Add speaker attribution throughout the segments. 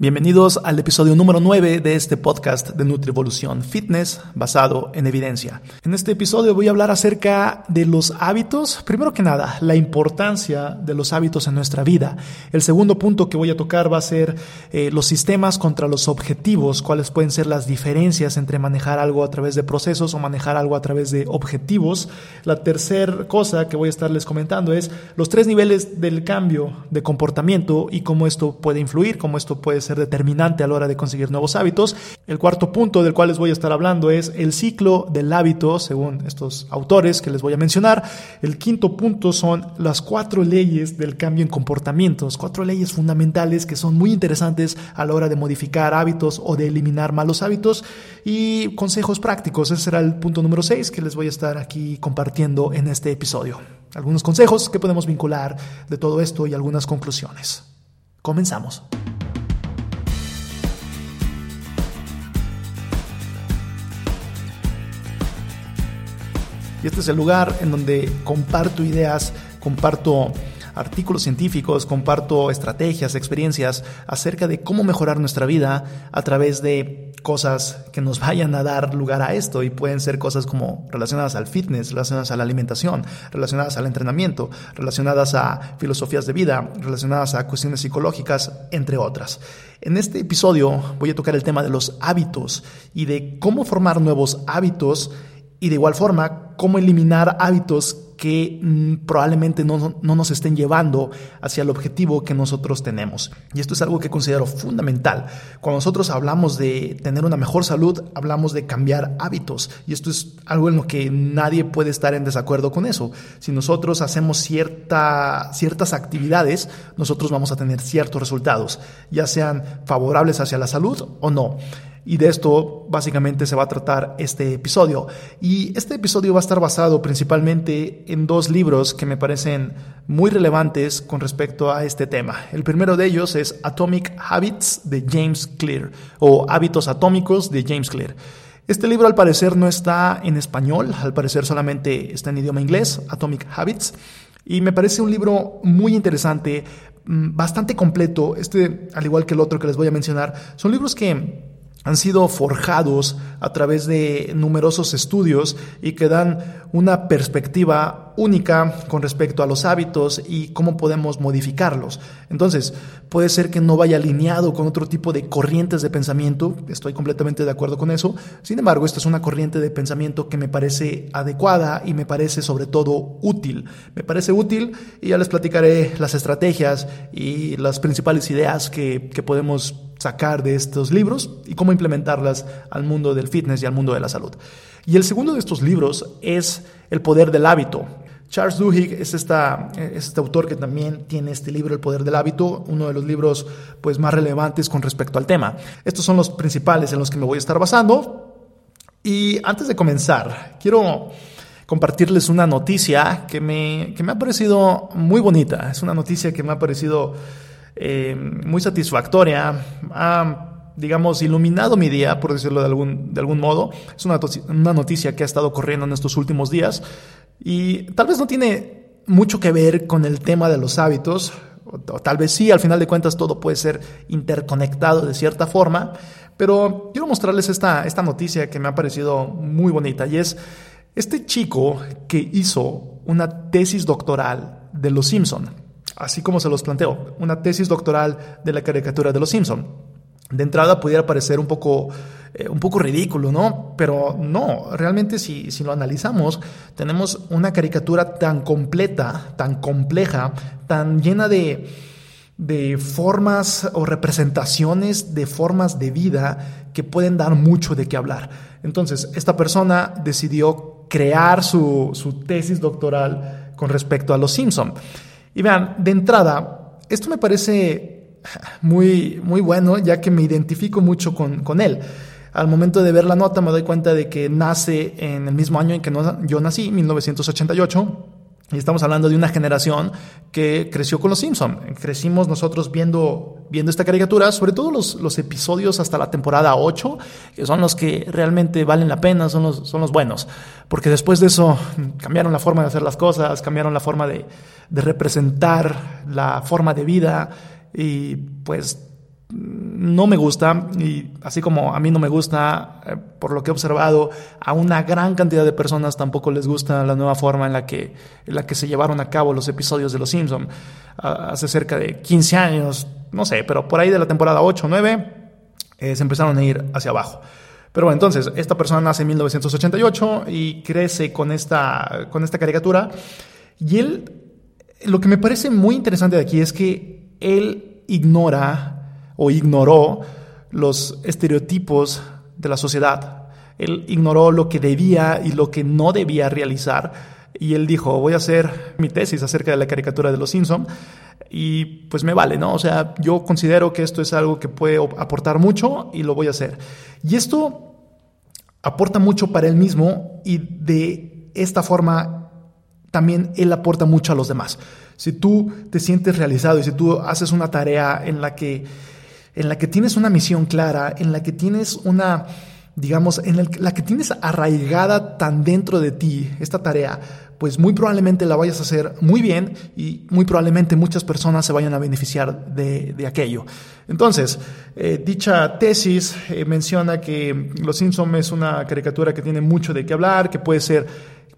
Speaker 1: Bienvenidos al episodio número 9 de este podcast de Nutrivolución Fitness basado en evidencia. En este episodio voy a hablar acerca de los hábitos. Primero que nada, la importancia de los hábitos en nuestra vida. El segundo punto que voy a tocar va a ser eh, los sistemas contra los objetivos, cuáles pueden ser las diferencias entre manejar algo a través de procesos o manejar algo a través de objetivos. La tercera cosa que voy a estarles comentando es los tres niveles del cambio de comportamiento y cómo esto puede influir, cómo esto puede ser determinante a la hora de conseguir nuevos hábitos. El cuarto punto del cual les voy a estar hablando es el ciclo del hábito, según estos autores que les voy a mencionar. El quinto punto son las cuatro leyes del cambio en comportamientos, cuatro leyes fundamentales que son muy interesantes a la hora de modificar hábitos o de eliminar malos hábitos y consejos prácticos. Ese será el punto número seis que les voy a estar aquí compartiendo en este episodio. Algunos consejos que podemos vincular de todo esto y algunas conclusiones. Comenzamos. Y este es el lugar en donde comparto ideas, comparto artículos científicos, comparto estrategias, experiencias acerca de cómo mejorar nuestra vida a través de cosas que nos vayan a dar lugar a esto y pueden ser cosas como relacionadas al fitness, relacionadas a la alimentación, relacionadas al entrenamiento, relacionadas a filosofías de vida, relacionadas a cuestiones psicológicas, entre otras. En este episodio voy a tocar el tema de los hábitos y de cómo formar nuevos hábitos y de igual forma, cómo eliminar hábitos que mm, probablemente no, no, nos estén llevando hacia el objetivo que nosotros tenemos. Y esto es algo que considero fundamental. Cuando nosotros hablamos de tener una mejor salud, hablamos de cambiar hábitos. Y esto es algo en lo que nadie puede estar en desacuerdo con eso. Si nosotros hacemos cierta, ciertas actividades, nosotros vamos a tener ciertos resultados, ya sean favorables hacia la salud o no. Y de esto básicamente se va a tratar este episodio. Y este episodio va a estar basado principalmente en dos libros que me parecen muy relevantes con respecto a este tema. El primero de ellos es Atomic Habits de James Clear o Hábitos Atómicos de James Clear. Este libro al parecer no está en español, al parecer solamente está en idioma inglés, Atomic Habits. Y me parece un libro muy interesante, mm, bastante completo. Este, al igual que el otro que les voy a mencionar, son libros que han sido forjados a través de numerosos estudios y que dan una perspectiva única con respecto a los hábitos y cómo podemos modificarlos. Entonces, puede ser que no vaya alineado con otro tipo de corrientes de pensamiento, estoy completamente de acuerdo con eso. Sin embargo, esta es una corriente de pensamiento que me parece adecuada y me parece sobre todo útil. Me parece útil y ya les platicaré las estrategias y las principales ideas que, que podemos sacar de estos libros y cómo implementarlas al mundo del fitness y al mundo de la salud. Y el segundo de estos libros es El poder del hábito. Charles Duhigg es, esta, es este autor que también tiene este libro, El Poder del Hábito, uno de los libros pues, más relevantes con respecto al tema. Estos son los principales en los que me voy a estar basando. Y antes de comenzar, quiero compartirles una noticia que me, que me ha parecido muy bonita. Es una noticia que me ha parecido eh, muy satisfactoria. Ha, digamos, iluminado mi día, por decirlo de algún, de algún modo. Es una, una noticia que ha estado corriendo en estos últimos días y tal vez no tiene mucho que ver con el tema de los hábitos, o tal vez sí, al final de cuentas todo puede ser interconectado de cierta forma, pero quiero mostrarles esta, esta noticia que me ha parecido muy bonita y es este chico que hizo una tesis doctoral de Los Simpson así como se los planteo, una tesis doctoral de la caricatura de los Simpson. De entrada pudiera parecer un poco, eh, un poco ridículo, ¿no? Pero no, realmente si, si lo analizamos, tenemos una caricatura tan completa, tan compleja, tan llena de, de formas o representaciones de formas de vida que pueden dar mucho de qué hablar. Entonces, esta persona decidió crear su, su tesis doctoral con respecto a los Simpson. Y vean, de entrada, esto me parece muy, muy bueno, ya que me identifico mucho con, con él. Al momento de ver la nota me doy cuenta de que nace en el mismo año en que yo nací, 1988. Y estamos hablando de una generación que creció con los Simpson. Crecimos nosotros viendo, viendo esta caricatura, sobre todo los, los, episodios hasta la temporada 8, que son los que realmente valen la pena, son los, son los buenos. Porque después de eso cambiaron la forma de hacer las cosas, cambiaron la forma de, de representar la forma de vida y pues no me gusta, y así como a mí no me gusta, eh, por lo que he observado, a una gran cantidad de personas tampoco les gusta la nueva forma en la que, en la que se llevaron a cabo los episodios de Los Simpson hace cerca de 15 años, no sé, pero por ahí de la temporada 8 o 9 se empezaron a ir hacia abajo. Pero bueno, entonces, esta persona nace en 1988 y crece con esta, con esta caricatura. Y él, lo que me parece muy interesante de aquí es que él ignora o ignoró los estereotipos de la sociedad. Él ignoró lo que debía y lo que no debía realizar. Y él dijo, voy a hacer mi tesis acerca de la caricatura de los Simpson y pues me vale, ¿no? O sea, yo considero que esto es algo que puede aportar mucho y lo voy a hacer. Y esto aporta mucho para él mismo y de esta forma también él aporta mucho a los demás. Si tú te sientes realizado y si tú haces una tarea en la que en la que tienes una misión clara, en la que tienes una, digamos, en la que tienes arraigada tan dentro de ti esta tarea, pues muy probablemente la vayas a hacer muy bien y muy probablemente muchas personas se vayan a beneficiar de, aquello. Entonces, eh, dicha tesis eh, menciona que Los Simpson es una caricatura que tiene mucho de qué hablar, que puede ser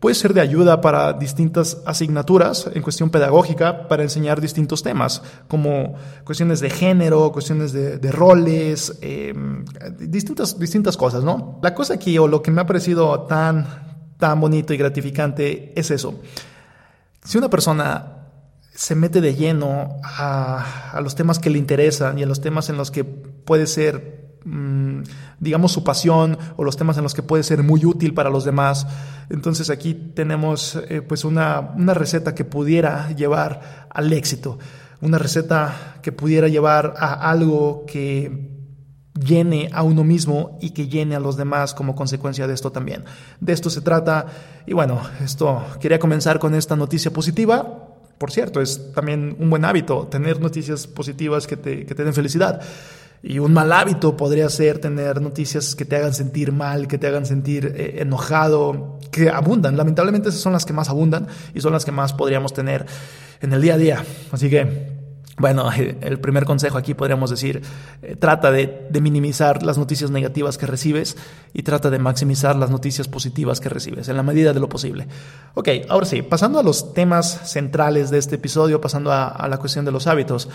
Speaker 1: puede ser de ayuda para distintas asignaturas en cuestión pedagógica para enseñar distintos temas, como cuestiones de género, cuestiones de, roles, em, distintas, distintas cosas, ¿no? La cosa aquí, o lo que me ha parecido tan, tan bonito y gratificante, es eso. Si una persona se mete de lleno a, a los temas que le interesan y a los temas en los que puede ser digamos, su pasión o los temas en los que puede ser muy útil para los demás. Entonces aquí tenemos eh, pues una, una receta que pudiera llevar al éxito, una receta que pudiera llevar a algo que llene a uno mismo y que llene a los demás como consecuencia de esto también. De esto se trata y bueno, esto quería comenzar con esta noticia positiva. Por cierto, es también un buen hábito tener noticias positivas que te, que te den felicidad. Y un mal hábito podría ser tener noticias que te hagan sentir mal, que te hagan sentir eh, enojado, que abundan. Lamentablemente esas son las que más abundan y son las que más podríamos tener en el día a día. Así que, bueno, el primer consejo aquí podríamos decir, eh, trata de, minimizar las noticias negativas que recibes y trata de maximizar las noticias positivas que recibes en la medida de lo posible. Ok, ahora sí, pasando a los temas centrales de este episodio, pasando a la cuestión de los hábitos.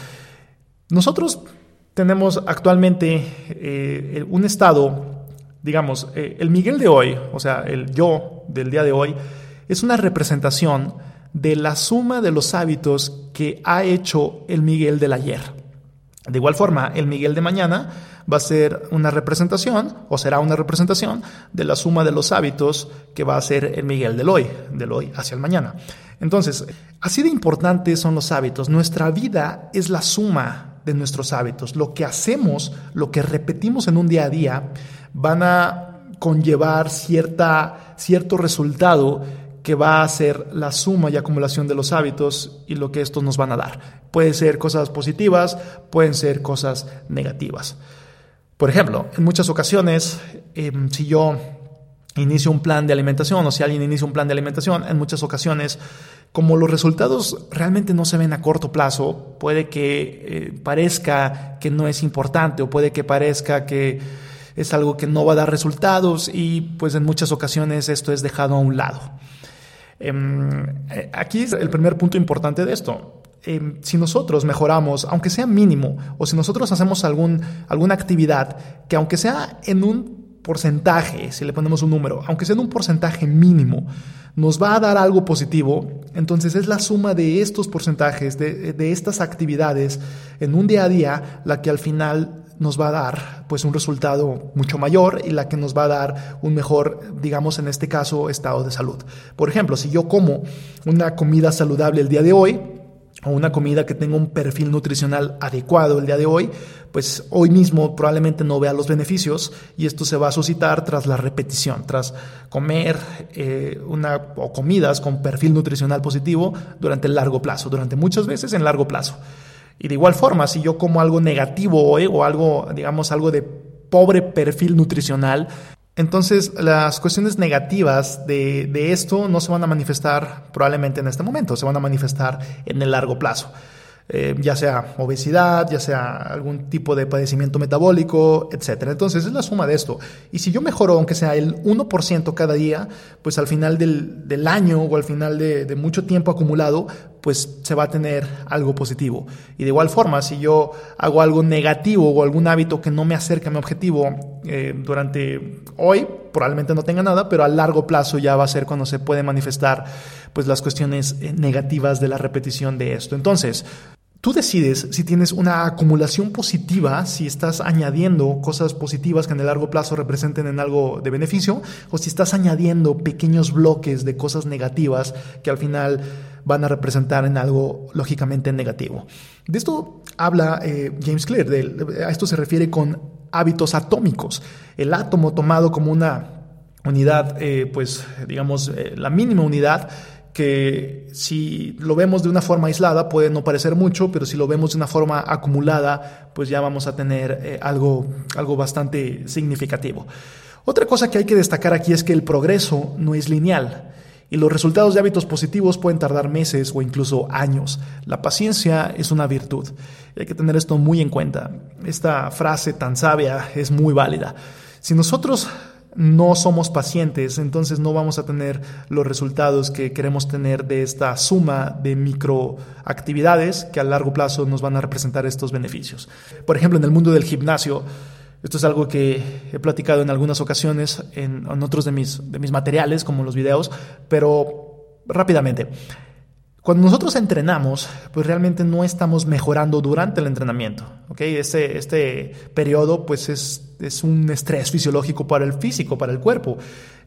Speaker 1: Nosotros tenemos actualmente eh, un estado, digamos, eh, el Miguel de hoy, o sea, el yo del día de hoy, es una representación de la suma de los hábitos que ha hecho el Miguel del ayer. De igual forma, el Miguel de mañana va a ser una representación, o será una representación, de la suma de los hábitos que va a ser el Miguel del hoy, del hoy hacia el mañana. Entonces, así de importantes son los hábitos. Nuestra vida es la suma de nuestros hábitos. Lo que hacemos, lo que repetimos en un día a día, van a conllevar cierta, cierto resultado que va a ser la suma y acumulación de los hábitos y lo que estos nos van a dar. Pueden ser cosas positivas, pueden ser cosas negativas. Por ejemplo, en muchas ocasiones, em, si yo inicio un plan de alimentación o si alguien inicia un plan de alimentación, en muchas ocasiones como los resultados realmente no se ven a corto plazo, puede que eh, parezca que no es importante o puede que parezca que es algo que no va a dar resultados y pues en muchas ocasiones esto es dejado a un lado. Em, eh, aquí es el primer punto importante de esto. Em, si nosotros mejoramos, aunque sea mínimo, o si nosotros hacemos algún, alguna actividad que aunque sea en un porcentaje, si le ponemos un número, aunque sea en un porcentaje mínimo, nos va a dar algo positivo, entonces es la suma de estos porcentajes, de, estas actividades en un día a día, la que al final nos va a dar pues un resultado mucho mayor y la que nos va a dar un mejor, digamos en este caso, estado de salud. Por ejemplo, si yo como una comida saludable el día de hoy, o una comida que tenga un perfil nutricional adecuado el día de hoy, pues hoy mismo probablemente no vea los beneficios y esto se va a suscitar tras la repetición, tras comer eh, una, o comidas con perfil nutricional positivo durante el largo plazo, durante muchas veces en largo plazo. Y de igual forma, si yo como algo negativo hoy o algo, digamos, algo de pobre perfil nutricional, entonces, las cuestiones negativas de, esto no se van a manifestar probablemente en este momento, se van a manifestar en el largo plazo. Eh, ya sea obesidad, ya sea algún tipo de padecimiento metabólico, etc. Entonces es la suma de esto. Y si yo mejoro, aunque sea el 1% cada día, pues al final del, año o al final de, de, mucho tiempo acumulado, pues se va a tener algo positivo. Y de igual forma, si yo hago algo negativo o algún hábito que no me acerca a mi objetivo eh, durante hoy, probablemente no tenga nada, pero a largo plazo ya va a ser cuando se puede manifestar pues las cuestiones eh, negativas de la repetición de esto. Entonces, Tú decides si tienes una acumulación positiva, si estás añadiendo cosas positivas que en el largo plazo representen en algo de beneficio, o si estás añadiendo pequeños bloques de cosas negativas que al final van a representar en algo lógicamente negativo. De esto habla eh, James Clear, a esto se refiere con hábitos atómicos. El átomo tomado como una unidad, eh, pues digamos, eh, la mínima unidad, que si lo vemos de una forma aislada puede no parecer mucho, pero si lo vemos de una forma acumulada, pues ya vamos a tener algo, algo bastante significativo. Otra cosa que hay que destacar aquí es que el progreso no es lineal y los resultados de hábitos positivos pueden tardar meses o incluso años. La paciencia es una virtud. hay que tener esto muy en cuenta. Esta frase tan sabia es muy válida. Si nosotros no somos pacientes, entonces no vamos a tener los resultados que queremos tener de esta suma de microactividades que a largo plazo nos van a representar estos beneficios. Por ejemplo, en el mundo del gimnasio, esto es algo que he platicado en algunas ocasiones en, otros de mis, de mis materiales, como los videos, pero rápidamente. Cuando nosotros entrenamos, pues realmente no estamos mejorando durante el entrenamiento. ¿okay? Este, este periodo pues es, es un estrés fisiológico para el físico, para el cuerpo.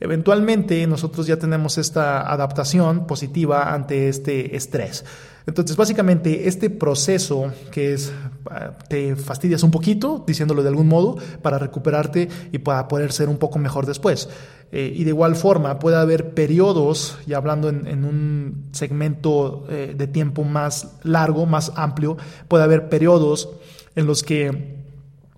Speaker 1: Eventualmente nosotros ya tenemos esta adaptación positiva ante este estrés. Entonces, básicamente, este proceso que es, ah, te fastidias un poquito, diciéndolo de algún modo, para recuperarte y para poder ser un poco mejor después. Eh, y de igual forma, puede haber periodos, y hablando en, un segmento eh, de tiempo más largo, más amplio, puede haber periodos en los que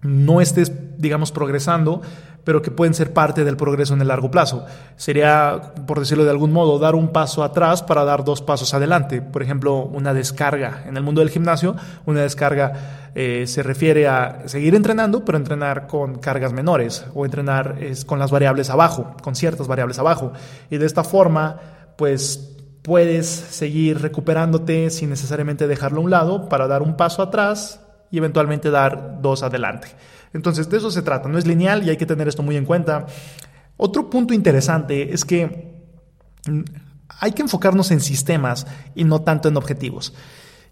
Speaker 1: no estés, digamos, progresando, pero que pueden ser parte del progreso en el largo plazo. Sería, por decirlo de algún modo, dar un paso atrás para dar dos pasos adelante. Por ejemplo, una descarga. En el mundo del gimnasio, una descarga eh, se refiere a seguir entrenando, pero entrenar con cargas menores o entrenar con las variables abajo, con ciertas variables abajo. Y de esta forma, pues puedes seguir recuperándote sin necesariamente dejarlo a un lado para dar un paso atrás y eventualmente dar dos adelante. Entonces, de eso se trata, no es lineal y hay que tener esto muy en cuenta. Otro punto interesante es que mm, hay que enfocarnos en sistemas y no tanto en objetivos.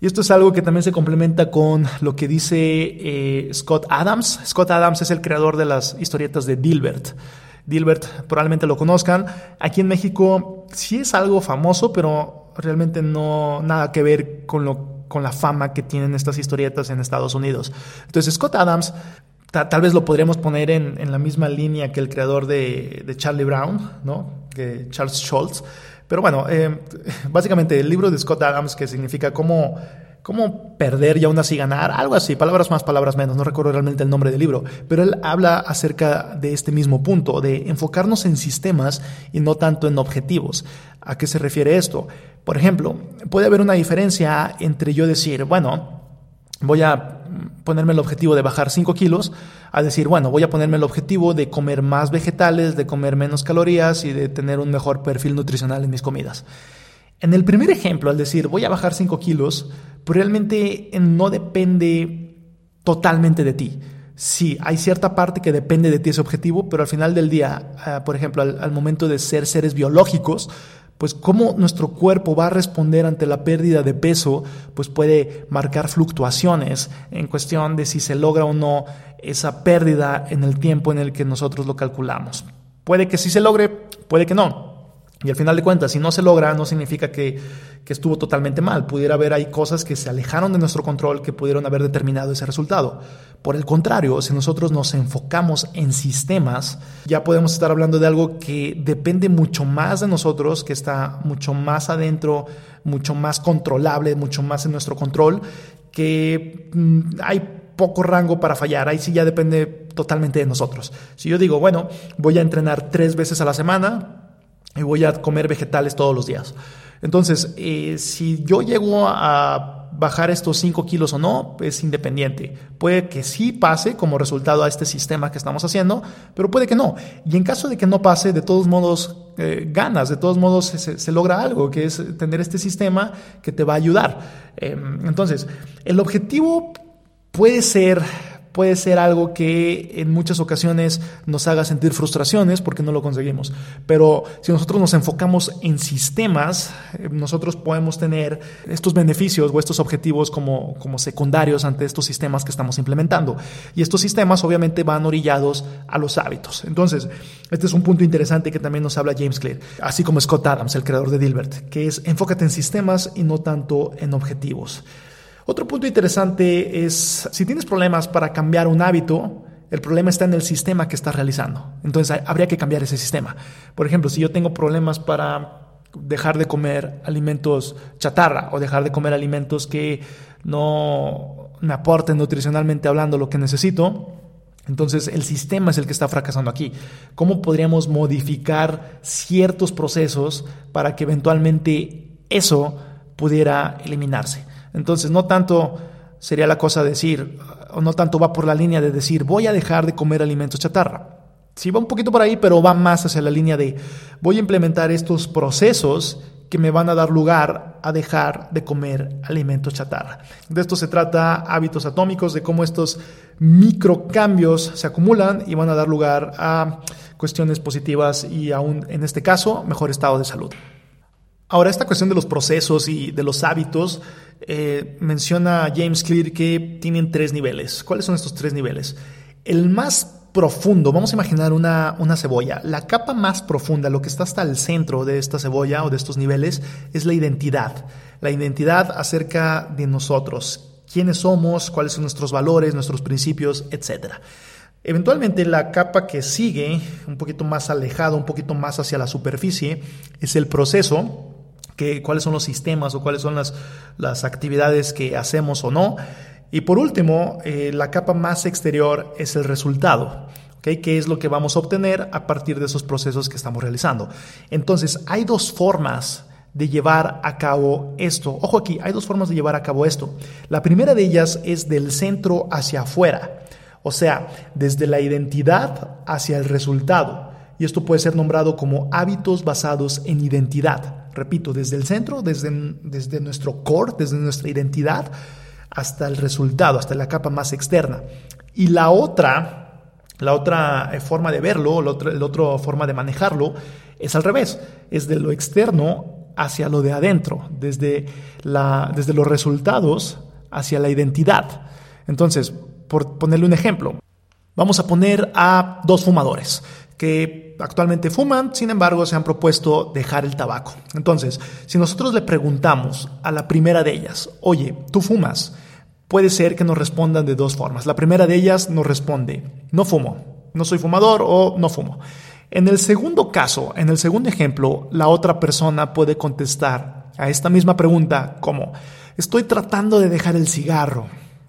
Speaker 1: Y esto es algo que también se complementa con lo que dice eh, Scott Adams. Scott Adams es el creador de las historietas de Dilbert. Dilbert probablemente lo conozcan. Aquí en México sí es algo famoso, pero realmente no nada que ver con lo con la fama que tienen estas historietas en Estados Unidos. Entonces Scott Adams tal vez lo podríamos poner en, la misma línea que el creador de, Charlie Brown, ¿no? Charles Schultz. Pero bueno, eh, básicamente el libro de Scott Adams que significa cómo, cómo perder y aún así ganar, algo así, palabras más, palabras menos, no recuerdo realmente el nombre del libro, pero él habla acerca de este mismo punto, de enfocarnos en sistemas y no tanto en objetivos. ¿A qué se refiere esto? Por ejemplo, puede haber una diferencia entre yo decir, bueno, voy a ponerme el objetivo de bajar 5 kilos a decir, bueno, voy a ponerme el objetivo de comer más vegetales, de comer menos calorías y de tener un mejor perfil nutricional en mis comidas. En el primer ejemplo, al decir voy a bajar 5 kilos, realmente no depende totalmente de ti. Sí, hay cierta parte que depende de ti ese objetivo, pero al final del día, ah, por ejemplo, al momento de ser seres biológicos, pues cómo nuestro cuerpo va a responder ante la pérdida de peso, pues puede marcar fluctuaciones en cuestión de si se logra o no esa pérdida en el tiempo en el que nosotros lo calculamos. Puede que sí se logre, puede que no. Y al final de cuentas, si no se logra, no significa que, que, estuvo totalmente mal. Pudiera haber ahí cosas que se alejaron de nuestro control que pudieron haber determinado ese resultado. Por el contrario, si nosotros nos enfocamos en sistemas, ya podemos estar hablando de algo que depende mucho más de nosotros, que está mucho más adentro, mucho más controlable, mucho más en nuestro control, que mm, hay poco rango para fallar. Ahí sí ya depende totalmente de nosotros. Si yo digo, bueno, voy a entrenar tres veces a la semana, y voy a comer vegetales todos los días. Entonces, eh, si yo llego a bajar estos 5 kilos o no, es independiente. Puede que sí pase como resultado a este sistema que estamos haciendo, pero puede que no. Y en caso de que no pase, de todos modos eh, ganas, de todos modos se, logra algo, que es tener este sistema que te va a ayudar. Em, entonces, el objetivo puede ser puede ser algo que en muchas ocasiones nos haga sentir frustraciones porque no lo conseguimos. Pero si nosotros nos enfocamos en sistemas, eh, nosotros podemos tener estos beneficios o estos objetivos como, como secundarios ante estos sistemas que estamos implementando. Y estos sistemas obviamente van orillados a los hábitos. Entonces, este es un punto interesante que también nos habla James Clear, así como Scott Adams, el creador de Dilbert, que es enfócate en sistemas y no tanto en objetivos. Otro punto interesante es, si tienes problemas para cambiar un hábito, el problema está en el sistema que estás realizando. Entonces habría que cambiar ese sistema. Por ejemplo, si yo tengo problemas para dejar de comer alimentos chatarra o dejar de comer alimentos que no me aporten nutricionalmente hablando lo que necesito, entonces el sistema es el que está fracasando aquí. ¿Cómo podríamos modificar ciertos procesos para que eventualmente eso pudiera eliminarse? Entonces, no tanto sería la cosa decir, o no tanto va por la línea de decir, voy a dejar de comer alimentos chatarra. Sí va un poquito por ahí, pero va más hacia la línea de, voy a implementar estos procesos que me van a dar lugar a dejar de comer alimentos chatarra. De esto se trata hábitos atómicos, de cómo estos microcambios se acumulan y van a dar lugar a cuestiones positivas y aún en este caso, mejor estado de salud. Ahora, esta cuestión de los procesos y de los hábitos, eh, menciona James Clear que tienen tres niveles. ¿Cuáles son estos tres niveles? El más profundo, vamos a imaginar una, una, cebolla. La capa más profunda, lo que está hasta el centro de esta cebolla o de estos niveles, es la identidad. La identidad acerca de nosotros, quiénes somos, cuáles son nuestros valores, nuestros principios, etc. Eventualmente la capa que sigue, un poquito más alejado, un poquito más hacia la superficie, es el proceso cuáles son los sistemas o cuáles son las, las actividades que hacemos o no. Y por último, eh, la capa más exterior es el resultado. ¿okay? ¿Qué es lo que vamos a obtener a partir de esos procesos que estamos realizando? Entonces, hay dos formas de llevar a cabo esto. Ojo aquí, hay dos formas de llevar a cabo esto. La primera de ellas es del centro hacia afuera, o sea, desde la identidad hacia el resultado. Y esto puede ser nombrado como hábitos basados en identidad repito, desde el centro, desde, desde nuestro core, desde nuestra identidad, hasta el resultado, hasta la capa más externa. Y la otra, la otra eh, forma de verlo, la otra, la otra forma de manejarlo, es al revés, es de lo externo hacia lo de adentro, desde, la, desde los resultados hacia la identidad. Entonces, por ponerle un ejemplo, vamos a poner a dos fumadores que actualmente fuman, sin embargo, se han propuesto dejar el tabaco. Entonces, si nosotros le preguntamos a la primera de ellas, oye, ¿tú fumas? Puede ser que nos respondan de dos formas. La primera de ellas nos responde, no fumo, no soy fumador o no fumo. En el segundo caso, en el segundo ejemplo, la otra persona puede contestar a esta misma pregunta como, estoy tratando de dejar el cigarro.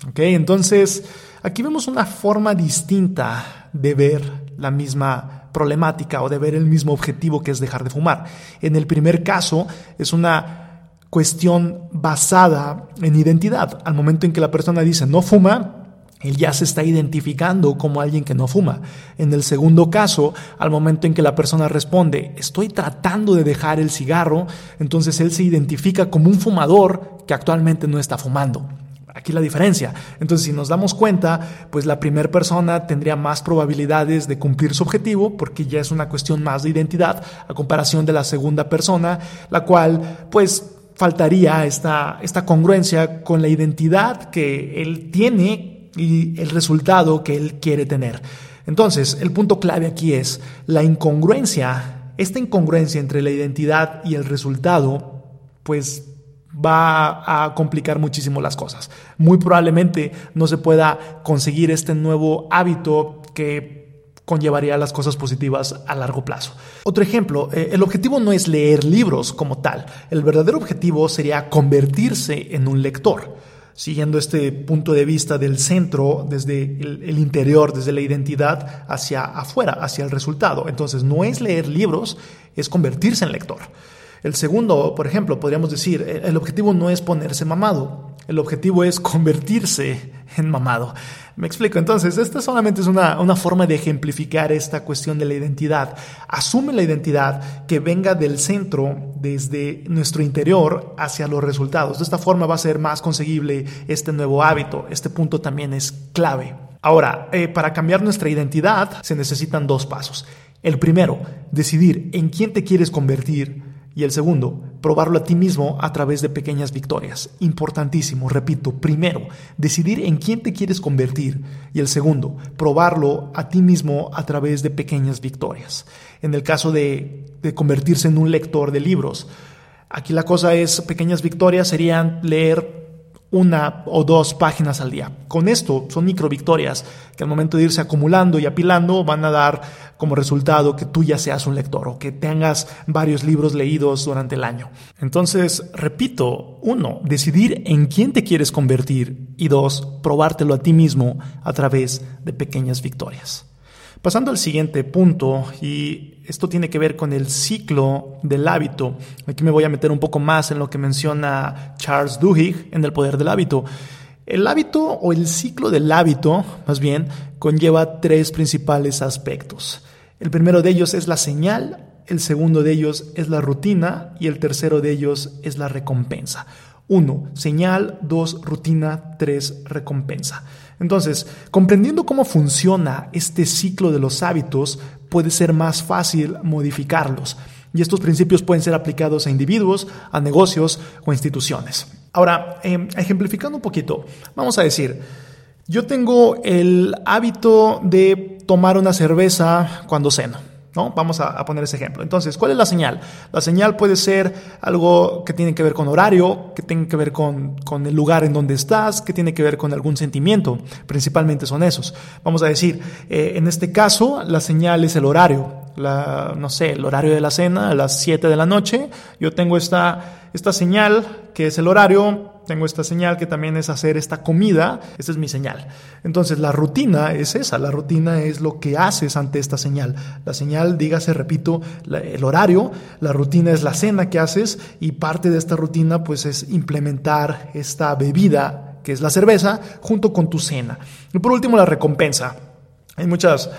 Speaker 1: ¿Ok? Entonces, aquí vemos una forma distinta de ver la misma problemática o de ver el mismo objetivo que es dejar de fumar. En el primer caso es una cuestión basada en identidad. Al momento en que la persona dice no fuma, él ya se está identificando como alguien que no fuma. En el segundo caso, al momento en que la persona responde, estoy tratando de dejar el cigarro, entonces él se identifica como un fumador que actualmente no está fumando. Aquí la diferencia. Entonces, si nos damos cuenta, pues la primera persona tendría más probabilidades de cumplir su objetivo, porque ya es una cuestión más de identidad, a comparación de la segunda persona, la cual, pues, faltaría esta, esta congruencia con la identidad que él tiene y el resultado que él quiere tener. Entonces, el punto clave aquí es la incongruencia, esta incongruencia entre la identidad y el resultado, pues va a complicar muchísimo las cosas. Muy probablemente no se pueda conseguir este nuevo hábito que conllevaría las cosas positivas a largo plazo. Otro ejemplo, eh, el objetivo no es leer libros como tal, el verdadero objetivo sería convertirse en un lector. siguiendo este punto de vista del centro, desde el, interior, desde la identidad, hacia afuera, hacia el resultado. Entonces, no es leer libros, es convertirse en lector. El segundo, por ejemplo, podríamos decir, el objetivo no es ponerse mamado, el objetivo es convertirse en mamado. Me explico, entonces, esta solamente es una, una, forma de ejemplificar esta cuestión de la identidad. Asume la identidad que venga del centro, desde nuestro interior, hacia los resultados. De esta forma va a ser más conseguible este nuevo hábito. Este punto también es clave. Ahora, eh, para cambiar nuestra identidad se necesitan dos pasos. El primero, decidir en quién te quieres convertir y el segundo, probarlo a ti mismo a través de pequeñas victorias. Importantísimo, repito, primero, decidir en quién te quieres convertir. Y el segundo, probarlo a ti mismo a través de pequeñas victorias. En el caso de, de convertirse en un lector de libros, aquí la cosa es, pequeñas victorias serían leer una o dos páginas al día. Con esto son micro victorias que al momento de irse acumulando y apilando van a dar como resultado que tú ya seas un lector o que tengas varios libros leídos durante el año. Entonces, repito, uno, decidir en quién te quieres convertir y dos, probártelo a ti mismo a través de pequeñas victorias. Pasando al siguiente punto, y esto tiene que ver con el ciclo del hábito. Aquí me voy a meter un poco más en lo que menciona Charles Duhigg en El Poder del Hábito. El hábito o el ciclo del hábito, más bien, conlleva tres principales aspectos. El primero de ellos es la señal, el segundo de ellos es la rutina y el tercero de ellos es la recompensa. Uno, señal, dos, rutina, tres, recompensa. Entonces, comprendiendo cómo funciona este ciclo de los hábitos, puede ser más fácil modificarlos. Y estos principios pueden ser aplicados a individuos, a negocios o a instituciones. Ahora, em, ejemplificando un poquito, vamos a decir, yo tengo el hábito de tomar una cerveza cuando ceno. Vamos a, poner ese ejemplo. Entonces, ¿cuál es la señal? La señal puede ser algo que tiene que ver con horario, que tiene que ver con, el lugar en donde estás, que tiene que ver con algún sentimiento. Principalmente son esos. Vamos a decir, eh, en este caso, la señal es el horario. La, no sé, el horario de la cena a las 7 de la noche. Yo tengo esta, esta señal, que es el horario, tengo esta señal que también es hacer esta comida, esa es mi señal. Entonces la rutina es esa, la rutina es lo que haces ante esta señal. La señal, dígase, repito, el horario, la rutina es la cena que haces y parte de esta rutina pues es implementar esta bebida que es la cerveza junto con tu cena. Y por último la recompensa. Hay muchas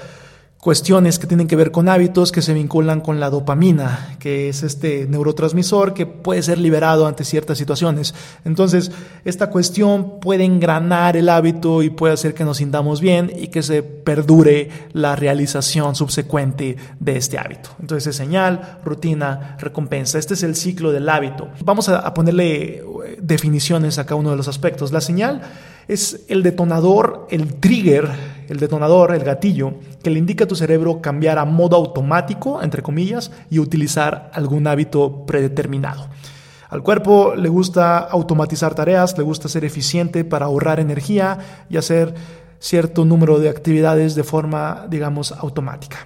Speaker 1: cuestiones que tienen que ver con hábitos que se vinculan con la dopamina, que es este neurotransmisor que puede ser liberado ante ciertas situaciones. Entonces, esta cuestión puede engranar el hábito y puede hacer que nos sintamos bien y que se perdure la realización subsecuente de este hábito. Entonces, señal, rutina, recompensa. Este es el ciclo del hábito. Vamos a ponerle eh, definiciones a cada uno de los aspectos. La señal es el detonador, el trigger, el detonador, el gatillo, que le indica a tu cerebro cambiar a modo automático, entre comillas, y utilizar algún hábito predeterminado. Al cuerpo le gusta automatizar tareas, le gusta ser eficiente para ahorrar energía y hacer cierto número de actividades de forma, digamos, automática.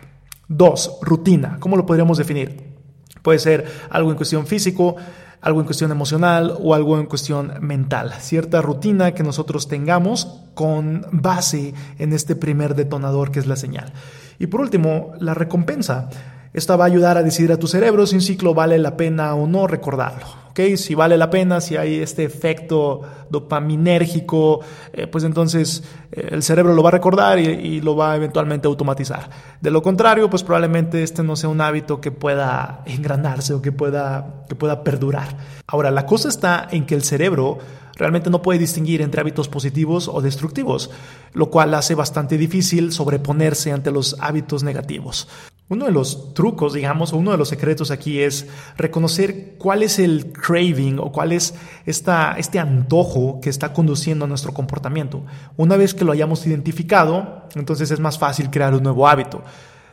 Speaker 1: Dos, rutina. ¿Cómo lo podríamos definir? Puede ser algo en cuestión físico, algo en cuestión emocional o algo en cuestión mental. Cierta rutina que nosotros tengamos con base en este primer detonador que es la señal. Y por último, la recompensa. Esta va a ayudar a decidir a tu cerebro si un ciclo vale la pena o no recordarlo. Si vale la pena, si hay este efecto dopaminérgico, eh, pues entonces eh, el cerebro lo va a recordar y, lo va a eventualmente automatizar. De lo contrario, pues probablemente este no sea un hábito que pueda engranarse o que pueda, que pueda perdurar. Ahora, la cosa está en que el cerebro realmente no puede distinguir entre hábitos positivos o destructivos, lo cual hace bastante difícil sobreponerse ante los hábitos negativos. Uno de los trucos, digamos, o uno de los secretos aquí es reconocer cuál es el craving o cuál es esta, este antojo que está conduciendo a nuestro comportamiento. Una vez que lo hayamos identificado, entonces es más fácil crear un nuevo hábito.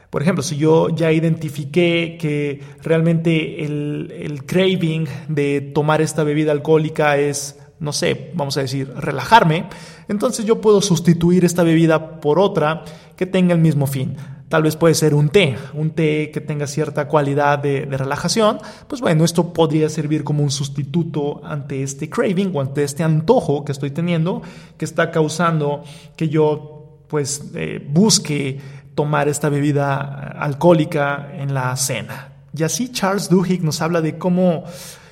Speaker 1: Por ejemplo, si yo ya identifiqué que realmente el, el craving de tomar esta bebida alcohólica es no sé, vamos a decir, relajarme, entonces yo puedo sustituir esta bebida por otra que tenga el mismo fin Tal vez puede ser un té, un té que tenga cierta cualidad de, relajación. Pues bueno, esto podría servir como un sustituto ante este craving o ante este antojo que estoy teniendo, que está causando que yo pues eh, busque tomar esta bebida alcohólica en la cena. Y así Charles Duhigg nos habla de cómo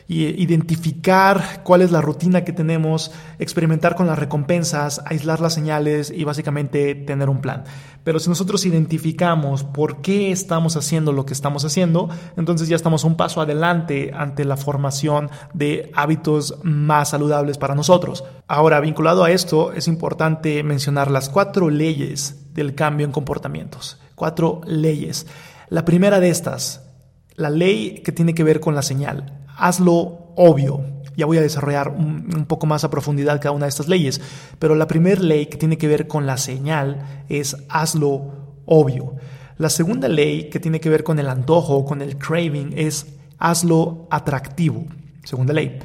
Speaker 1: identificar cuál es la rutina que tenemos, experimentar con las recompensas, aislar las señales y básicamente tener un plan. Pero si nosotros identificamos por qué estamos haciendo lo que estamos haciendo, entonces ya estamos un paso adelante ante la formación de hábitos más saludables para nosotros. Ahora, vinculado a esto, es importante mencionar las cuatro leyes del cambio en comportamientos. Cuatro leyes. La primera de estas, la ley que tiene que ver con la señal hazlo obvio. Ya voy a desarrollar un, poco más a profundidad cada una de estas leyes, pero la primera ley que tiene que ver con la señal es hazlo obvio. La segunda ley que tiene que ver con el antojo, con el craving, es hazlo atractivo. Segunda ley.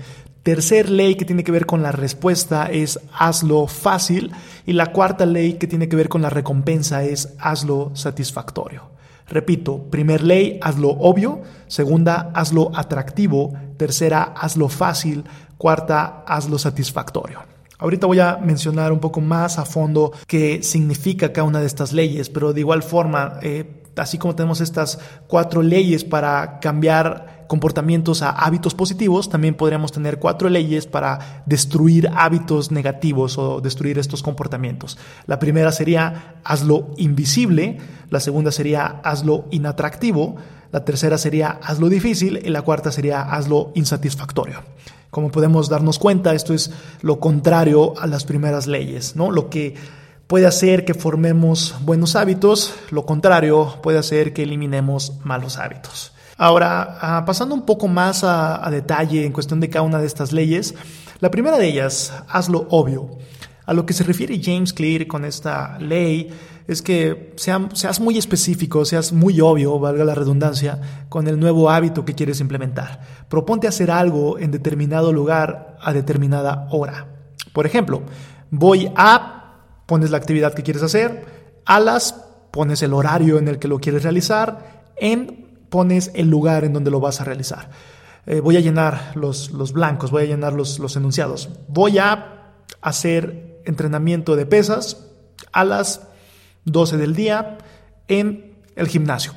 Speaker 1: Tercer ley que tiene que ver con la respuesta es hazlo fácil. Y la cuarta ley que tiene que ver con la recompensa es hazlo satisfactorio. Repito, primer ley, hazlo obvio. Segunda, hazlo atractivo. Tercera, hazlo fácil. Cuarta, hazlo satisfactorio. Ahorita voy a mencionar un poco más a fondo qué significa cada una de estas leyes, pero de igual forma, eh, así como tenemos estas cuatro leyes para cambiar comportamientos a hábitos positivos, también podríamos tener cuatro leyes para destruir hábitos negativos o destruir estos comportamientos. La primera sería hazlo invisible, la segunda sería hazlo inatractivo, la tercera sería hazlo difícil y la cuarta sería hazlo insatisfactorio. Como podemos darnos cuenta, esto es lo contrario a las primeras leyes, ¿no? Lo que puede hacer que formemos buenos hábitos, lo contrario puede hacer que eliminemos malos hábitos. Ahora, ah, pasando un poco más a, detalle en cuestión de cada una de estas leyes, la primera de ellas, hazlo obvio. A lo que se refiere James Clear con esta ley es que seas muy específico, seas muy obvio, valga la redundancia, con el nuevo hábito que quieres implementar. Proponte hacer algo en determinado lugar a determinada hora. Por ejemplo, voy a, pones la actividad que quieres hacer, a las, pones el horario en el que lo quieres realizar, en pones el lugar en donde lo vas a realizar. Eh, voy a llenar los, los, blancos, voy a llenar los, los enunciados. Voy a hacer entrenamiento de pesas a las 12 del día en el gimnasio.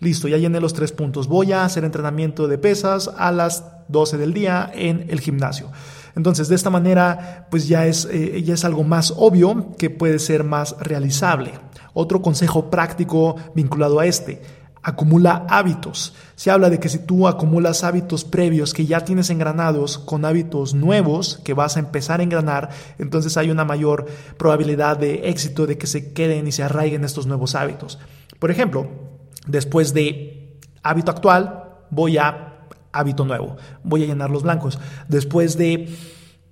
Speaker 1: Listo, ya llené los tres puntos. Voy a hacer entrenamiento de pesas a las 12 del día en el gimnasio. Entonces, de esta manera, pues ya es, eh, ya es algo más obvio que puede ser más realizable. Otro consejo práctico vinculado a este acumula hábitos. Se habla de que si tú acumulas hábitos previos que ya tienes engranados con hábitos nuevos que vas a empezar a engranar, entonces hay una mayor probabilidad de éxito de que se queden y se arraiguen estos nuevos hábitos. Por ejemplo, después de hábito actual, voy a hábito nuevo, voy a llenar los blancos. Después de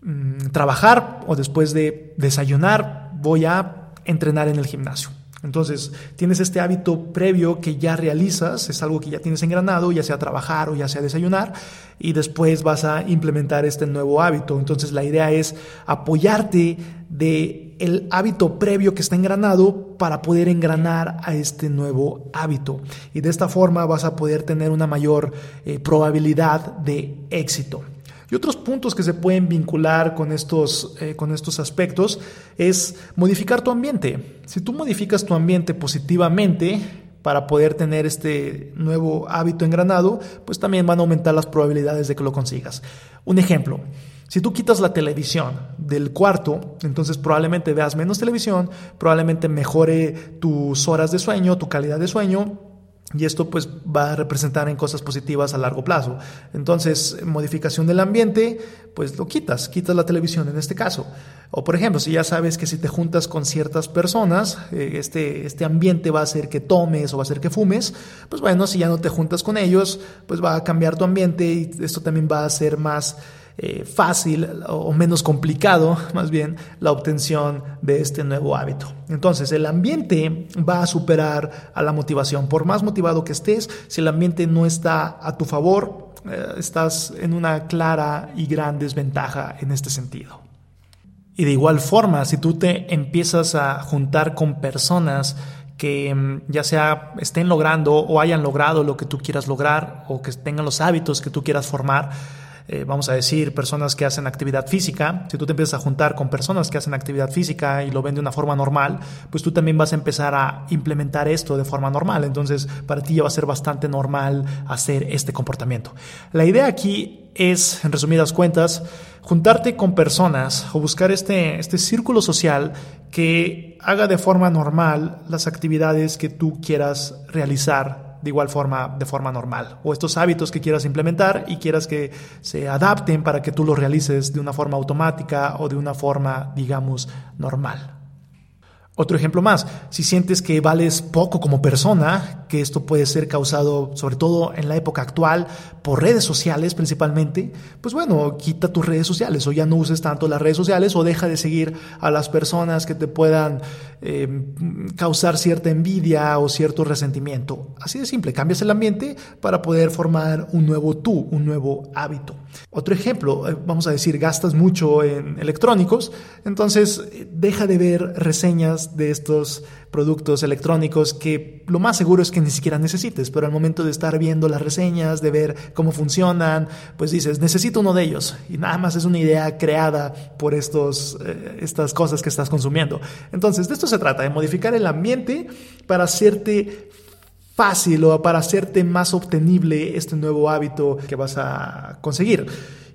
Speaker 1: mm, trabajar o después de desayunar, voy a entrenar en el gimnasio. Entonces, tienes este hábito previo que ya realizas, es algo que ya tienes engranado, ya sea trabajar o ya sea desayunar, y después vas a implementar este nuevo hábito. Entonces, la idea es apoyarte de el hábito previo que está engranado para poder engranar a este nuevo hábito. Y de esta forma vas a poder tener una mayor eh, probabilidad de éxito. Y otros puntos que se pueden vincular con estos, eh, con estos aspectos es modificar tu ambiente. Si tú modificas tu ambiente positivamente para poder tener este nuevo hábito engranado, pues también van a aumentar las probabilidades de que lo consigas. Un ejemplo, si tú quitas la televisión del cuarto, entonces probablemente veas menos televisión, probablemente mejore tus horas de sueño, tu calidad de sueño y esto pues va a representar en cosas positivas a largo plazo. Entonces, modificación del ambiente, pues lo quitas, quitas la televisión en este caso. O por ejemplo, si ya sabes que si te juntas con ciertas personas, eh, este, este ambiente va a hacer que tomes o va a hacer que fumes, pues bueno, si ya no te juntas con ellos, pues va a cambiar tu ambiente y esto también va a ser más eh, fácil o menos complicado, más bien, la obtención de este nuevo hábito. Entonces, el ambiente va a superar a la motivación. Por más motivado que estés, si el ambiente no está a tu favor, eh, estás en una clara y gran desventaja en este sentido. Y de igual forma, si tú te empiezas a juntar con personas que mm, ya sea estén logrando o hayan logrado lo que tú quieras lograr o que tengan los hábitos que tú quieras formar. Eh, vamos a decir, personas que hacen actividad física, si tú te empiezas a juntar con personas que hacen actividad física y lo ven de una forma normal, pues tú también vas a empezar a implementar esto de forma normal. Entonces, para ti ya va a ser bastante normal hacer este comportamiento. La idea aquí es, en resumidas cuentas, juntarte con personas o buscar este, este círculo social que haga de forma normal las actividades que tú quieras realizar de igual forma, de forma normal. O estos hábitos que quieras implementar y quieras que se adapten para que tú los realices de una forma automática o de una forma, digamos, normal. Otro ejemplo más, si sientes que vales poco como persona, que esto puede ser causado sobre todo en la época actual por redes sociales principalmente, pues bueno, quita tus redes sociales o ya no uses tanto las redes sociales o deja de seguir a las personas que te puedan eh, causar cierta envidia o cierto resentimiento. Así de simple, cambias el ambiente para poder formar un nuevo tú, un nuevo hábito. Otro ejemplo, eh, vamos a decir, gastas mucho en electrónicos, entonces eh, deja de ver reseñas de estos productos electrónicos que lo más seguro es que ni siquiera necesites, pero al momento de estar viendo las reseñas, de ver cómo funcionan, pues dices, necesito uno de ellos y nada más es una idea creada por estos, eh, estas cosas que estás consumiendo. Entonces, de esto se trata, de modificar el ambiente para hacerte fácil o para hacerte más obtenible este nuevo hábito que vas a conseguir.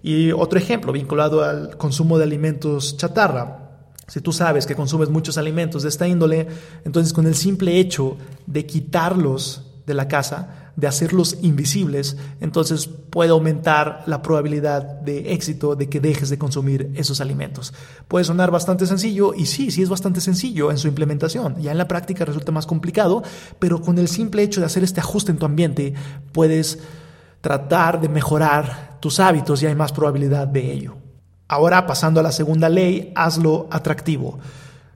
Speaker 1: Y otro ejemplo vinculado al consumo de alimentos chatarra. Si tú sabes que consumes muchos alimentos de esta índole, entonces con el simple hecho de quitarlos de la casa, de hacerlos invisibles, entonces puede aumentar la probabilidad de éxito de que dejes de consumir esos alimentos. Puede sonar bastante sencillo y sí, sí es bastante sencillo en su implementación. Ya en la práctica resulta más complicado, pero con el simple hecho de hacer este ajuste en tu ambiente puedes tratar de mejorar tus hábitos y hay más probabilidad de ello. Ahora, pasando a la segunda ley, hazlo atractivo.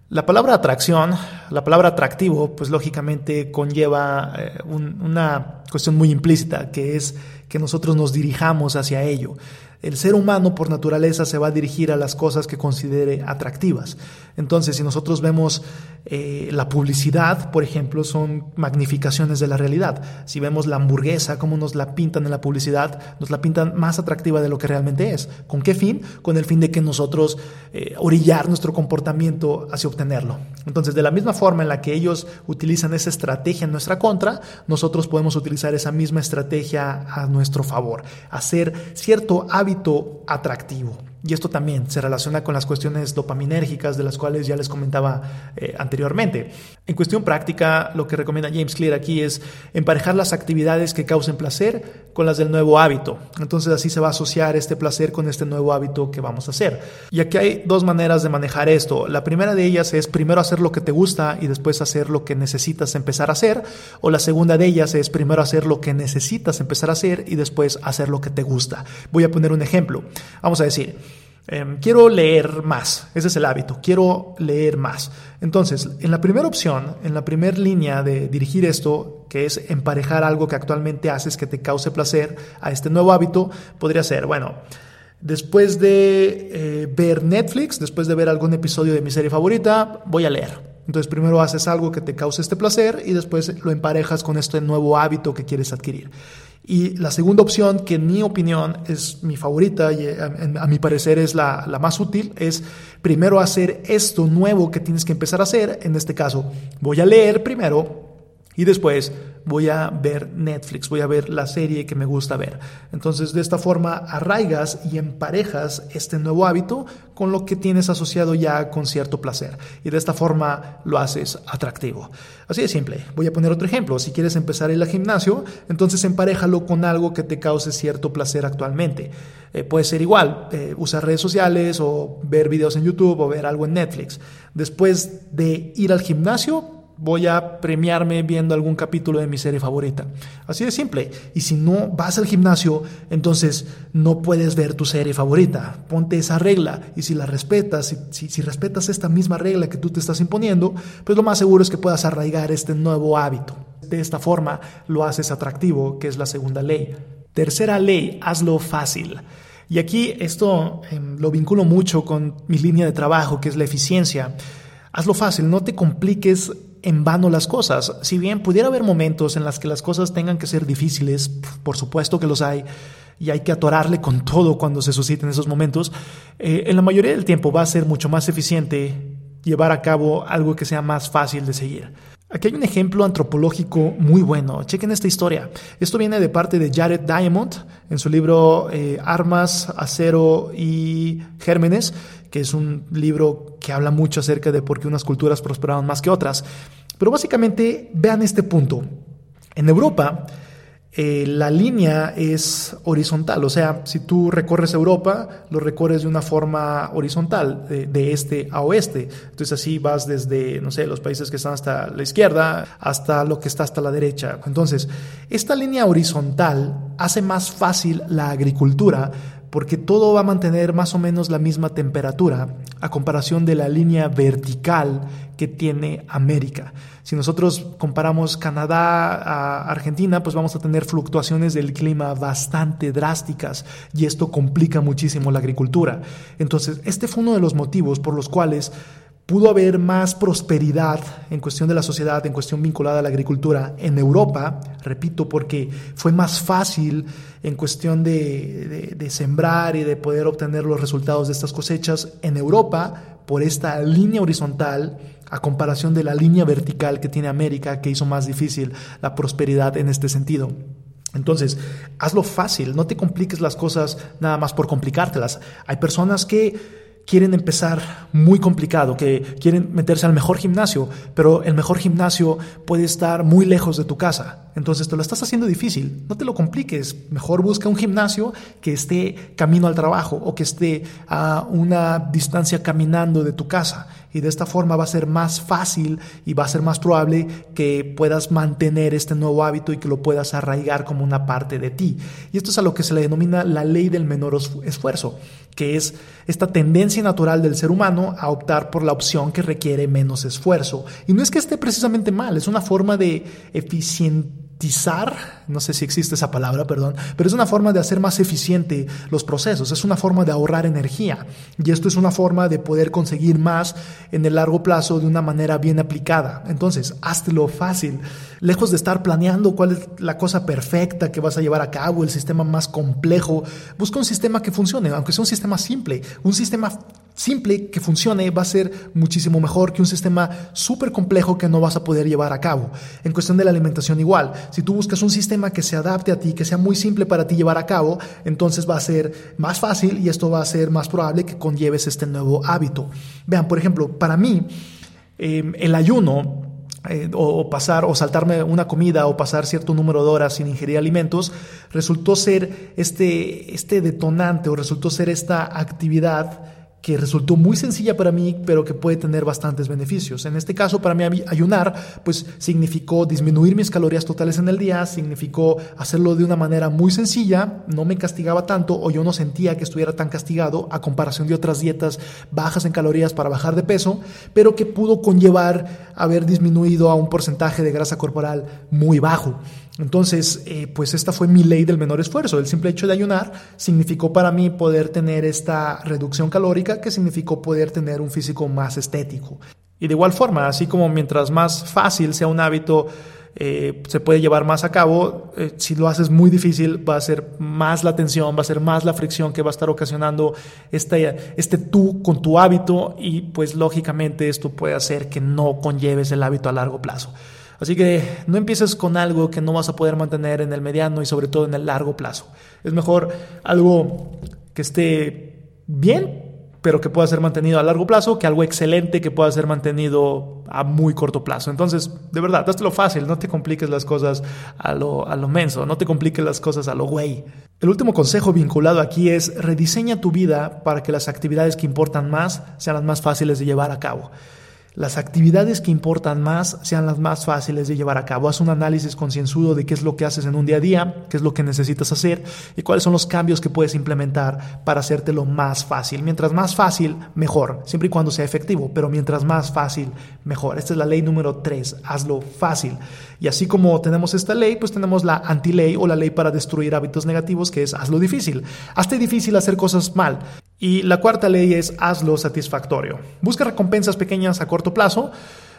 Speaker 1: La palabra atracción, la palabra atractivo, pues lógicamente conlleva eh, una cuestión muy implícita, que es que nosotros nos dirijamos hacia ello. El ser humano por naturaleza se va a dirigir a las cosas que considere atractivas. Entonces, si nosotros vemos eh, la publicidad, por ejemplo, son magnificaciones de la realidad. Si vemos la hamburguesa, cómo nos la pintan en la publicidad, nos la pintan más atractiva de lo que realmente es. ¿Con qué fin? Con el fin de que nosotros eh, orillar nuestro comportamiento hacia obtenerlo. Entonces, de la misma forma en la que ellos utilizan esa estrategia en nuestra contra, nosotros podemos utilizar esa misma estrategia a nuestro favor. Hacer cierto hábito atractivo. Y esto también se relaciona con las cuestiones dopaminérgicas de las cuales ya les comentaba eh, anteriormente. En cuestión práctica, lo que recomienda James Clear aquí es emparejar las actividades que causen placer con las del nuevo hábito. Entonces así se va a asociar este placer con este nuevo hábito que vamos a hacer. Y aquí hay dos maneras de manejar esto. La primera de ellas es primero hacer lo que te gusta y después hacer lo que necesitas empezar a hacer. O la segunda de ellas es primero hacer lo que necesitas empezar a hacer y después hacer lo que te gusta. Voy a poner un ejemplo. Vamos a decir, Em, quiero leer más, ese es el hábito, quiero leer más. Entonces, en la primera opción, en la primera línea de dirigir esto, que es emparejar algo que actualmente haces que te cause placer a este nuevo hábito, podría ser, bueno, después de eh, ver Netflix, después de ver algún episodio de mi serie favorita, voy a leer. Entonces primero haces algo que te cause este placer y después lo emparejas con este nuevo hábito que quieres adquirir. Y la segunda opción, que en mi opinión es mi favorita y eh, a, mi parecer es la, la, más útil, es primero hacer esto nuevo que tienes que empezar a hacer. En este caso, voy a leer primero y después voy a ver Netflix, voy a ver la serie que me gusta ver. Entonces, de esta forma arraigas y emparejas este nuevo hábito con lo que tienes asociado ya con cierto placer. Y de esta forma lo haces atractivo. Así de simple. Voy a poner otro ejemplo. Si quieres empezar al gimnasio, entonces emparejalo con algo que te cause cierto placer actualmente. Eh, puede ser igual, eh, usar redes sociales o ver videos en YouTube o ver algo en Netflix. Después de ir al gimnasio, voy a premiarme viendo algún capítulo de mi serie favorita. Así de simple. Y si no vas al gimnasio, entonces no puedes ver tu serie favorita. Ponte esa regla y si la respetas, si, si, respetas esta misma regla que tú te estás imponiendo, pues lo más seguro es que puedas arraigar este nuevo hábito. De esta forma lo haces atractivo, que es la segunda ley. Tercera ley, hazlo fácil. Y aquí esto em, lo vinculo mucho con mi línea de trabajo, que es la eficiencia. Hazlo fácil, no te compliques en vano las cosas. Si bien pudiera haber momentos en los que las cosas tengan que ser difíciles, por supuesto que los hay, y hay que atorarle con todo cuando se susciten esos momentos, eh, en la mayoría del tiempo va a ser mucho más eficiente llevar a cabo algo que sea más fácil de seguir. Aquí hay un ejemplo antropológico muy bueno. Chequen esta historia. Esto viene de parte de Jared Diamond en su libro eh, Armas, Acero y Gérmenes, que es un libro que habla mucho acerca de por qué unas culturas prosperaron más que otras. Pero básicamente vean este punto. En Europa, eh, la línea es horizontal, o sea, si tú recorres Europa, lo recorres de una forma horizontal, de, este a oeste. Entonces así vas desde, no sé, los países que están hasta la izquierda hasta lo que está hasta la derecha. Entonces, esta línea horizontal hace más fácil la agricultura porque todo va a mantener más o menos la misma temperatura a comparación de la línea vertical que tiene América. Si nosotros comparamos Canadá a Argentina, pues vamos a tener fluctuaciones del clima bastante drásticas y esto complica muchísimo la agricultura. Entonces, este fue uno de los motivos por los cuales pudo haber más prosperidad en cuestión de la sociedad, en cuestión vinculada a la agricultura en Europa, repito, porque fue más fácil en cuestión de, sembrar y de poder obtener los resultados de estas cosechas en Europa por esta línea horizontal a comparación de la línea vertical que tiene América, que hizo más difícil la prosperidad en este sentido. Entonces, hazlo fácil, no te compliques las cosas nada más por complicártelas. Hay personas que quieren empezar muy complicado, que quieren meterse al mejor gimnasio, pero el mejor gimnasio puede estar muy lejos de tu casa. Entonces te lo estás haciendo difícil. No te lo compliques. Mejor busca un gimnasio que esté camino al trabajo o que esté a una distancia caminando de tu casa. Y de esta forma va a ser más fácil y va a ser más probable que puedas mantener este nuevo hábito y que lo puedas arraigar como una parte de ti. Y esto es a lo que se le denomina la ley del menor esfuerzo, que es esta tendencia natural del ser humano a optar por la opción que requiere menos esfuerzo. Y no es que esté precisamente mal, es una forma de eficiente no sé si existe esa palabra, perdón, pero es una forma de hacer más eficiente los procesos, es una forma de ahorrar energía y esto es una forma de poder conseguir más en el largo plazo de una manera bien aplicada. Entonces, lo fácil, lejos de estar planeando cuál es la cosa perfecta que vas a llevar a cabo, el sistema más complejo, busca un sistema que funcione, aunque sea un sistema simple, un sistema simple que funcione va a ser muchísimo mejor que un sistema súper complejo que no vas a poder llevar a cabo. En cuestión de la alimentación igual, si tú buscas un sistema que se adapte a ti, que sea muy simple para ti llevar a cabo, entonces va a ser más fácil y esto va a ser más probable que conlleves este nuevo hábito. Vean, por ejemplo, para mí em, el ayuno eh, o, pasar o saltarme una comida o pasar cierto número de horas sin ingerir alimentos, resultó ser este, este detonante o resultó ser esta actividad que resultó muy sencilla para mí, pero que puede tener bastantes beneficios. En este caso, para mí ayunar, pues significó disminuir mis calorías totales en el día, significó hacerlo de una manera muy sencilla, no me castigaba tanto o yo no sentía que estuviera tan castigado a comparación de otras dietas bajas en calorías para bajar de peso, pero que pudo conllevar haber disminuido a un porcentaje de grasa corporal muy bajo. Entonces, eh, pues esta fue mi ley del menor esfuerzo. El simple hecho de ayunar significó para mí poder tener esta reducción calórica que significó poder tener un físico más estético. Y de igual forma, así como mientras más fácil sea un hábito, eh, se puede llevar más a cabo. Eh, si lo haces muy difícil, va a ser más la tensión, va a ser más la fricción que va a estar ocasionando este, este tú con tu hábito y pues lógicamente esto puede hacer que no conlleves el hábito a largo plazo. Así que no empieces con algo que no vas a poder mantener en el mediano y sobre todo en el largo plazo. Es mejor algo que esté bien, pero que pueda ser mantenido a largo plazo, que algo excelente que pueda ser mantenido a muy corto plazo. Entonces, de verdad, lo fácil, no te compliques las cosas a lo, a lo menso, no te compliques las cosas a lo güey. El último consejo vinculado aquí es rediseña tu vida para que las actividades que importan más sean las más fáciles de llevar a cabo las actividades que importan más sean las más fáciles de llevar a cabo. Haz un análisis concienzudo de qué es lo que haces en un día a día, qué es lo que necesitas hacer y cuáles son los cambios que puedes implementar para hacértelo más fácil. Mientras más fácil, mejor, siempre y cuando sea efectivo, pero mientras más fácil, mejor. Esta es la ley número tres, hazlo fácil. Y así como tenemos esta ley, pues tenemos la antiley o la ley para destruir hábitos negativos, que es hazlo difícil. Hazte difícil hacer cosas mal. Y la cuarta ley es hazlo satisfactorio. Busca recompensas pequeñas a corto plazo.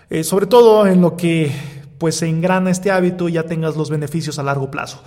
Speaker 1: Eh, sobre todo en lo que pues se engrana este hábito y ya tengas los beneficios a largo plazo.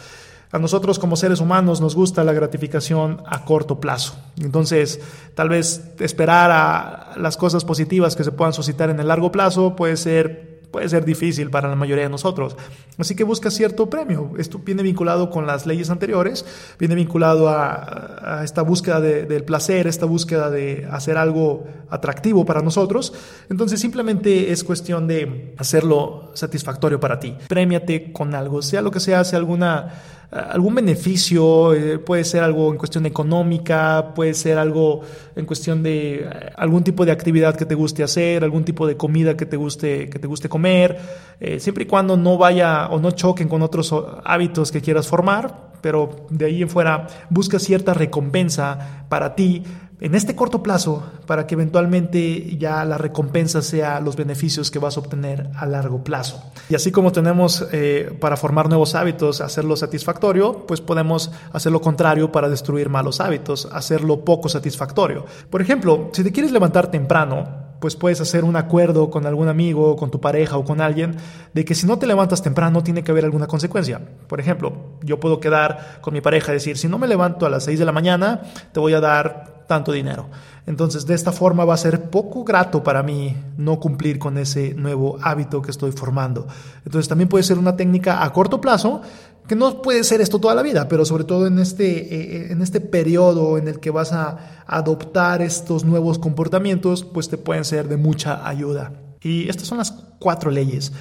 Speaker 1: A nosotros como seres humanos nos gusta la gratificación a corto plazo. Entonces, tal vez esperar a las cosas positivas que se puedan suscitar en el largo plazo puede ser puede ser difícil para la mayoría de nosotros. Así que busca cierto premio. Esto viene vinculado con las leyes anteriores, viene vinculado a, esta búsqueda del placer, esta búsqueda de hacer algo atractivo para nosotros. Entonces simplemente es cuestión de hacerlo satisfactorio para ti. Premiate con algo, sea lo que sea, sea alguna algún beneficio, eh, puede ser algo en cuestión económica, puede ser algo en cuestión de eh, algún tipo de actividad que te guste hacer, algún tipo de comida que te guste, que te guste comer, eh, siempre y cuando no vaya o no choquen con otros hábitos que quieras formar, pero de ahí en fuera busca cierta recompensa para ti en este corto plazo para que eventualmente ya la recompensa sea los beneficios que vas a obtener a largo plazo. Y así como tenemos eh, para formar nuevos hábitos, hacerlo satisfactorio, pues podemos hacer lo contrario para destruir malos hábitos, hacerlo poco satisfactorio. Por ejemplo, si te quieres levantar temprano, pues puedes hacer un acuerdo con algún amigo, con tu pareja o con alguien, de que si no te levantas temprano tiene que haber alguna consecuencia. Por ejemplo, yo puedo quedar con mi pareja y decir, si no me levanto a las 6 de la mañana, te voy a dar tanto dinero. Entonces, de esta forma va a ser poco grato para mí no cumplir con ese nuevo hábito que estoy formando. Entonces, también puede ser una técnica a corto plazo que no puede ser esto toda la vida, pero sobre todo en este, eh, en este periodo en el que vas a adoptar estos nuevos comportamientos, pues te pueden ser de mucha ayuda. Y estas son las cuatro leyes.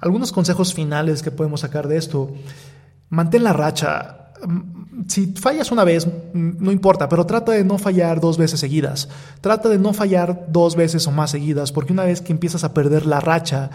Speaker 1: Algunos consejos finales que podemos sacar de esto. Mantén la racha. Mm, si fallas una vez, mm, no importa, pero trata de no fallar dos veces seguidas. Trata de no fallar dos veces o más seguidas, porque una vez que empiezas a perder la racha,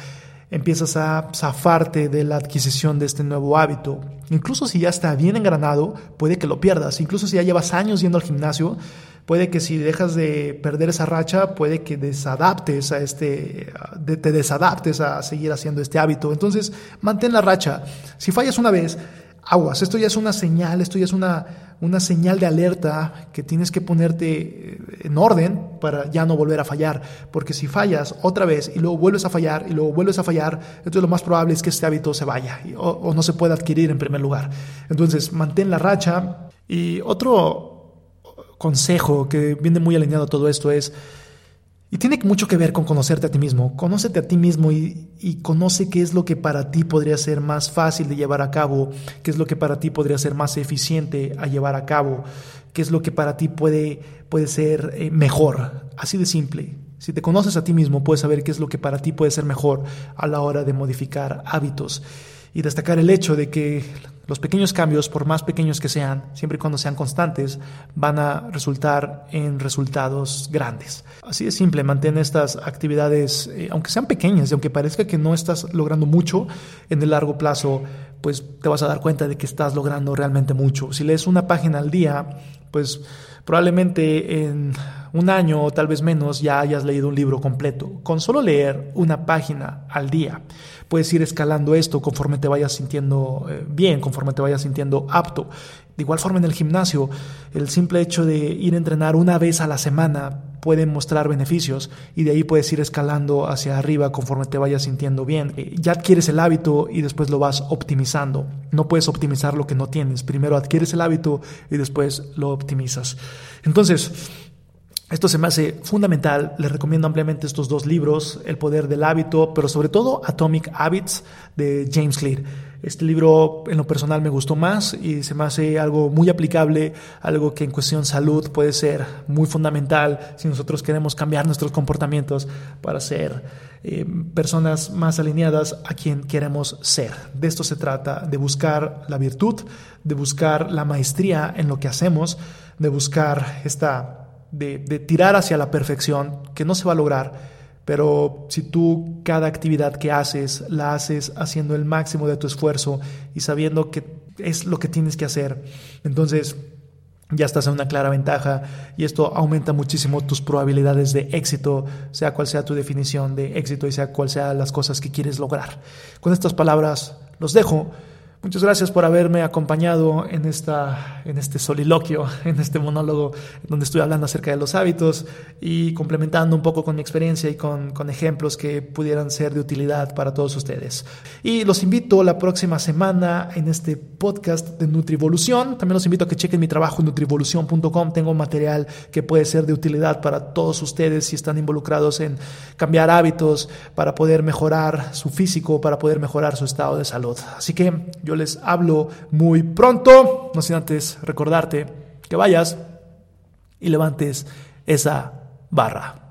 Speaker 1: empiezas a zafarte de la adquisición de este nuevo hábito. Incluso si ya está bien engranado, puede que lo pierdas. Incluso si ya llevas años yendo al gimnasio, puede que si dejas de perder esa racha, puede que desadaptes a este, te desadaptes a seguir haciendo este hábito. Entonces, mantén la racha. Si fallas una vez, aguas, esto ya es una señal, esto ya es una, una señal de alerta que tienes que ponerte eh, en orden para ya no volver a fallar, porque si fallas otra vez y luego vuelves a fallar y luego vuelves a fallar, entonces lo más probable es que este hábito se vaya o, o no se pueda adquirir en primer lugar. Entonces, mantén la racha. Y otro consejo que viene muy alineado a todo esto es, y tiene mucho que ver con conocerte a ti mismo. Conócete a ti mismo y, conoce qué es lo que para ti podría ser más fácil de llevar a cabo, qué es lo que para ti podría ser más eficiente a llevar a cabo, qué es lo que para ti puede, puede ser eh, mejor. Así de simple. Si te conoces a ti mismo, puedes saber qué es lo que para ti puede ser mejor a la hora de modificar hábitos y destacar el hecho de que los pequeños cambios, por más pequeños que sean, siempre y cuando sean constantes, van a resultar en resultados grandes. Así de simple, mantén estas actividades, eh, aunque sean pequeñas y aunque parezca que no estás logrando mucho, en el largo plazo, pues te vas a dar cuenta de que estás logrando realmente mucho. Si lees una página al día, pues probablemente en un año o tal vez menos ya hayas leído un libro completo. Con solo leer una página al día puedes ir escalando esto conforme te vayas sintiendo eh, bien, conforme te vayas sintiendo apto. De igual forma en el gimnasio, el simple hecho de ir a entrenar una vez a la semana puede mostrar beneficios y de ahí puedes ir escalando hacia arriba conforme te vayas sintiendo bien. Eh, ya adquieres el hábito y después lo vas optimizando. No puedes optimizar lo que no tienes. Primero adquieres el hábito y después lo optimizas. Entonces, esto se me hace fundamental, les recomiendo ampliamente estos dos libros, El poder del hábito, pero sobre todo Atomic Habits de James Clear. Este libro en lo personal me gustó más y se me hace algo muy aplicable, algo que en cuestión salud puede ser muy fundamental si nosotros queremos cambiar nuestros comportamientos para ser eh, personas más alineadas a quien queremos ser. De esto se trata, de buscar la virtud, de buscar la maestría en lo que hacemos, de buscar esta de, tirar hacia la perfección, que no se va a lograr, pero si tú cada actividad que haces la haces haciendo el máximo de tu esfuerzo y sabiendo que es lo que tienes que hacer, entonces ya estás en una clara ventaja y esto aumenta muchísimo tus probabilidades de éxito, sea cual sea tu definición de éxito y sea cual sea las cosas que quieres lograr. Con estas palabras los dejo. Muchas gracias por haberme acompañado en, esta, en este soliloquio, en este monólogo donde estoy hablando acerca de los hábitos y complementando un poco con mi experiencia y con, con ejemplos que pudieran ser de utilidad para todos ustedes. Y los invito la próxima semana en este podcast de Nutrivolución. También los invito a que chequen mi trabajo en nutrivolución.com. Tengo material que puede ser de utilidad para todos ustedes si están involucrados en cambiar hábitos para poder mejorar su físico, para poder mejorar su estado de salud. Así que yo yo les hablo muy pronto, no sin antes recordarte que vayas y levantes esa barra.